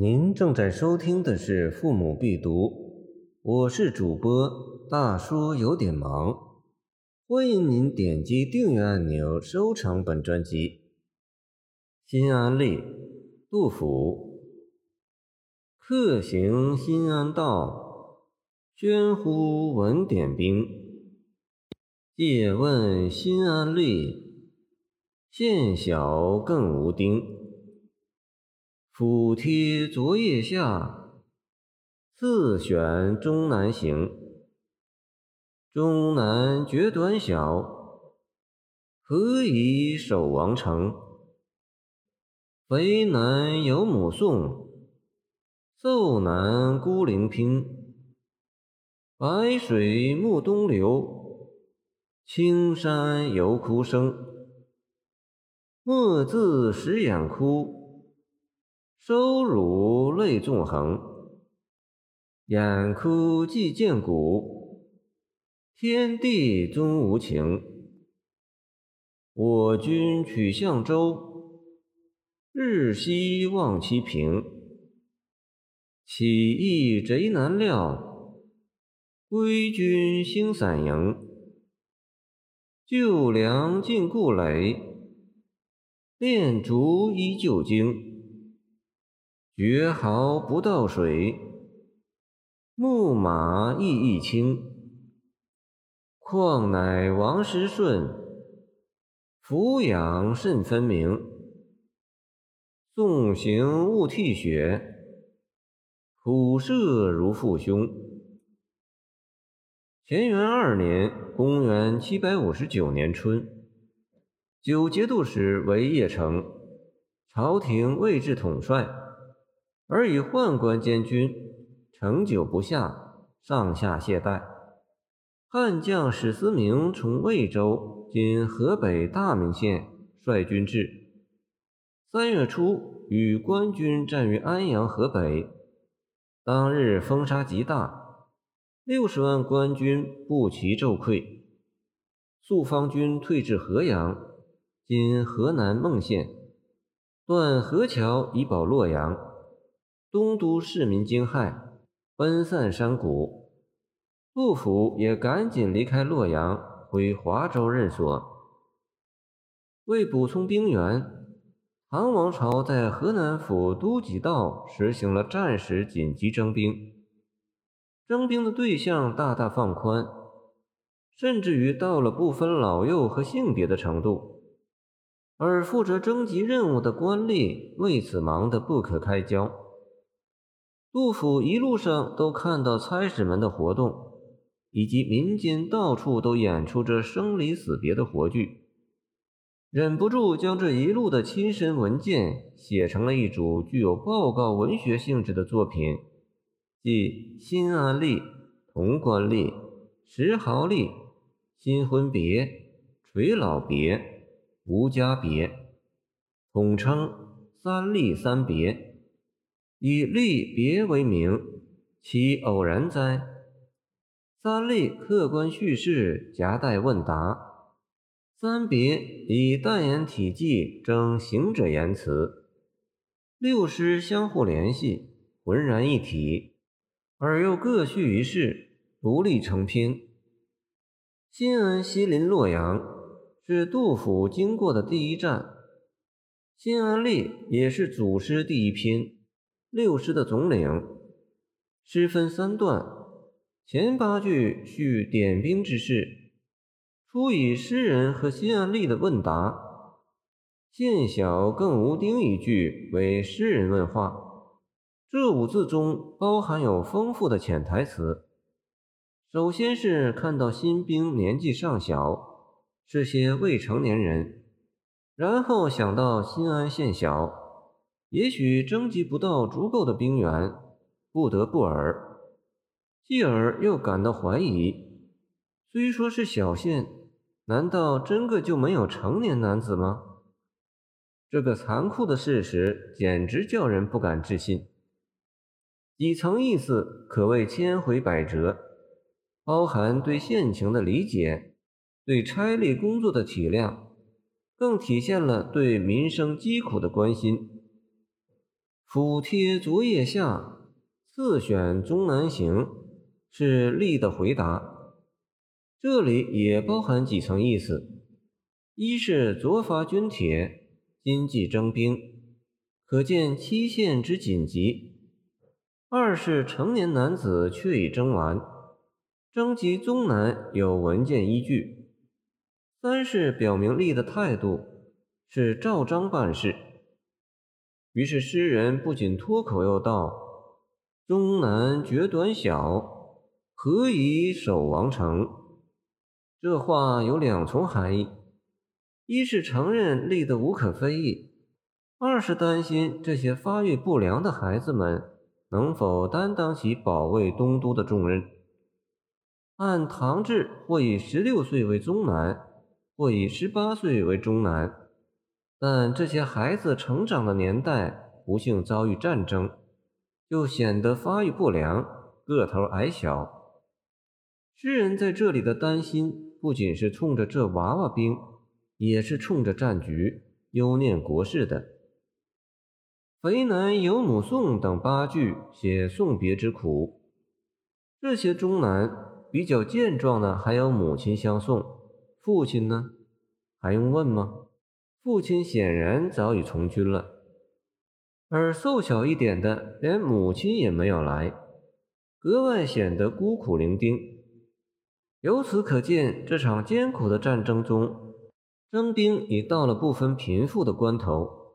您正在收听的是《父母必读》，我是主播大叔，有点忙。欢迎您点击订阅按钮，收藏本专辑。新安吏，杜甫。客行新安道，喧呼闻点兵。借问新安吏，县小更无丁。府贴昨夜下，次选终南行。终南绝短小，何以守王城？肥南有母宋，瘦南孤零拼。白水暮东流，青山犹哭声。莫自食眼哭。收辱泪纵横，眼哭即见骨，天地终无情。我军取象州，日夕望其平。起义贼难料，归军兴散营。旧粮尽故垒，炼竹依旧经。绝壕不到水，木马亦亦轻。况乃王时顺，俯仰甚分明。纵行勿涕血，虎射如父兄。乾元二年（公元759年）春，九节度使为邺城，朝廷位置统帅。而以宦官监军，成久不下，上下懈怠。汉将史思明从魏州（今河北大名县）率军至，三月初与官军战于安阳河北。当日风沙极大，六十万官军不齐骤溃。朔方军退至河阳（今河南孟县），断河桥以保洛阳。东都市民惊骇，奔散山谷。杜甫也赶紧离开洛阳，回华州任所。为补充兵源，唐王朝在河南府都给道实行了战时紧急征兵，征兵的对象大大放宽，甚至于到了不分老幼和性别的程度。而负责征集任务的官吏为此忙得不可开交。杜甫一路上都看到差使们的活动，以及民间到处都演出着生离死别的活剧，忍不住将这一路的亲身文件写成了一组具有报告文学性质的作品，即《新安吏》《潼关吏》《石壕吏》《新婚别》《垂老别》《无家别》，统称“三吏三别”。以吏别为名，其偶然哉？三吏客观叙事，夹带问答；三别以淡言体记，征行者言辞。六诗相互联系，浑然一体，而又各叙一事，独立成篇。新安西临洛阳，是杜甫经过的第一站；新安吏也是祖诗第一篇。六师的总领，诗分三段，前八句叙点兵之事，初以诗人和新安吏的问答，县小更无丁一句为诗人问话。这五字中包含有丰富的潜台词。首先是看到新兵年纪尚小，是些未成年人，然后想到新安县小。也许征集不到足够的兵源，不得不尔，继而又感到怀疑。虽说是小县，难道真个就没有成年男子吗？这个残酷的事实简直叫人不敢置信。几层意思可谓千回百折，包含对县情的理解，对差吏工作的体谅，更体现了对民生疾苦的关心。府贴昨夜下，次选终南行，是力的回答。这里也包含几层意思：一是昨发军帖，今即征兵，可见期限之紧急；二是成年男子却已征完，征集宗南有文件依据；三是表明力的态度是照章办事。于是诗人不仅脱口又道：“终南绝短小，何以守王城？”这话有两重含义：一是承认立的无可非议；二是担心这些发育不良的孩子们能否担当起保卫东都的重任。按唐制，或以十六岁为中南，或以十八岁为中南。但这些孩子成长的年代不幸遭遇战争，就显得发育不良，个头矮小。诗人在这里的担心，不仅是冲着这娃娃兵，也是冲着战局，忧念国事的。肥男有母送等八句写送别之苦，这些中男比较健壮的还有母亲相送，父亲呢，还用问吗？父亲显然早已从军了，而瘦小一点的连母亲也没有来，格外显得孤苦伶仃。由此可见，这场艰苦的战争中，征兵已到了不分贫富的关头。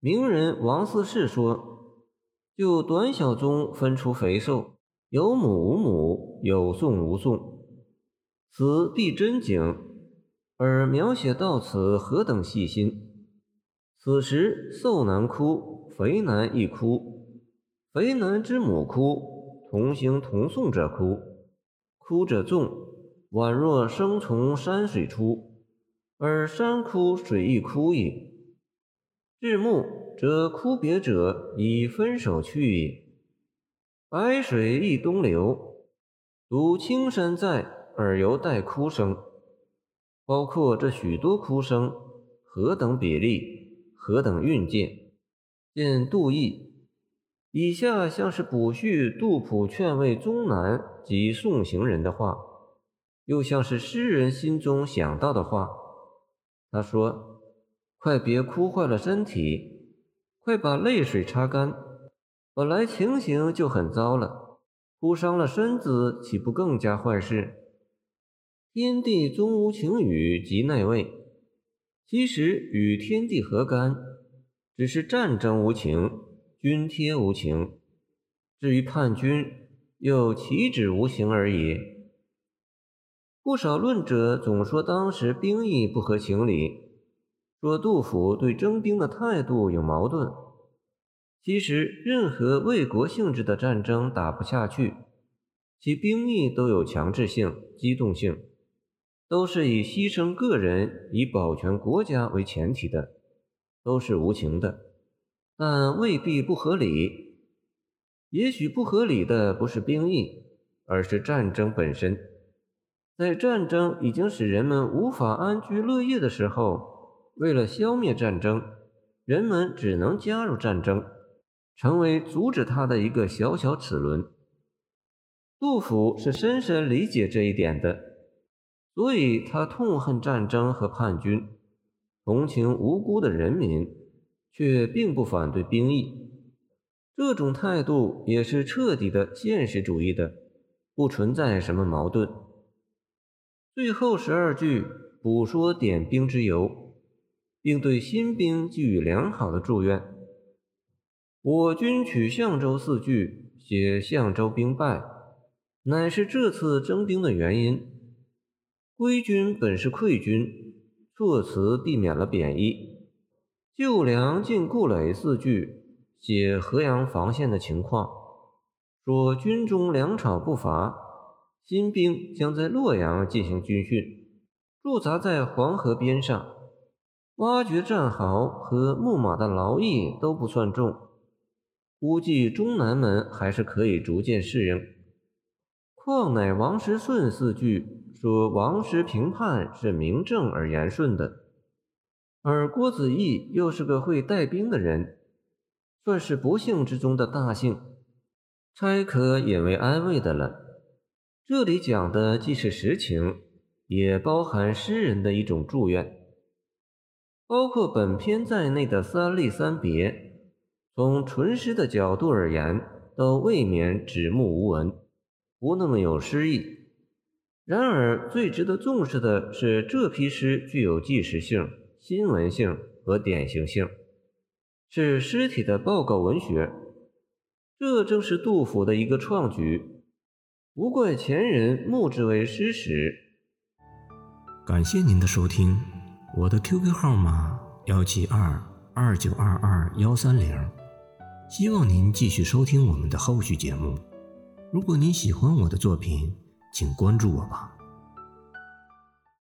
名人王思士说：“就短小中分出肥瘦，有母无母，有送无送，此必真景。”而描写到此，何等细心！此时瘦男哭，肥男亦哭。肥男之母哭，同行同送者哭，哭者众，宛若生从山水出，而山哭水亦哭也。至暮，则哭别者以分手去矣。白水亦东流，独青山在，而犹带哭声。包括这许多哭声，何等比例，何等韵界！见杜毅。以下像是补叙杜甫劝慰宗南及送行人的话，又像是诗人心中想到的话。他说：“快别哭坏了身体，快把泪水擦干。本来情形就很糟了，哭伤了身子，岂不更加坏事？”天地终无情雨及内位，其实与天地何干？只是战争无情，军贴无情。至于叛军，又岂止无情而已？不少论者总说当时兵役不合情理，说杜甫对征兵的态度有矛盾。其实，任何为国性质的战争打不下去，其兵役都有强制性、机动性。都是以牺牲个人以保全国家为前提的，都是无情的，但未必不合理。也许不合理的不是兵役，而是战争本身。在战争已经使人们无法安居乐业的时候，为了消灭战争，人们只能加入战争，成为阻止它的一个小小齿轮。杜甫是深深理解这一点的。所以他痛恨战争和叛军，同情无辜的人民，却并不反对兵役。这种态度也是彻底的现实主义的，不存在什么矛盾。最后十二句补说点兵之由，并对新兵寄予良好的祝愿。我军取象州四句，写象州兵败，乃是这次征兵的原因。归军本是溃军，措辞避免了贬义。救粮进固垒四句写河阳防线的情况，说军中粮草不乏，新兵将在洛阳进行军训，驻扎在黄河边上，挖掘战壕和牧马的劳役都不算重，估计中南门还是可以逐渐适应。况乃王时顺四句。说王师评判是明正而言顺的，而郭子仪又是个会带兵的人，算是不幸之中的大幸，差可引为安慰的了。这里讲的既是实情，也包含诗人的一种祝愿。包括本篇在内的三吏三别，从纯诗的角度而言，都未免指目无闻，不那么有诗意。然而，最值得重视的是，这批诗具有纪实性、新闻性和典型性，是诗体的报告文学。这正是杜甫的一个创举，不怪前人目之为诗史。感谢您的收听。我的 QQ 号码幺七二二九二二幺三零，希望您继续收听我们的后续节目。如果您喜欢我的作品，请关注我吧。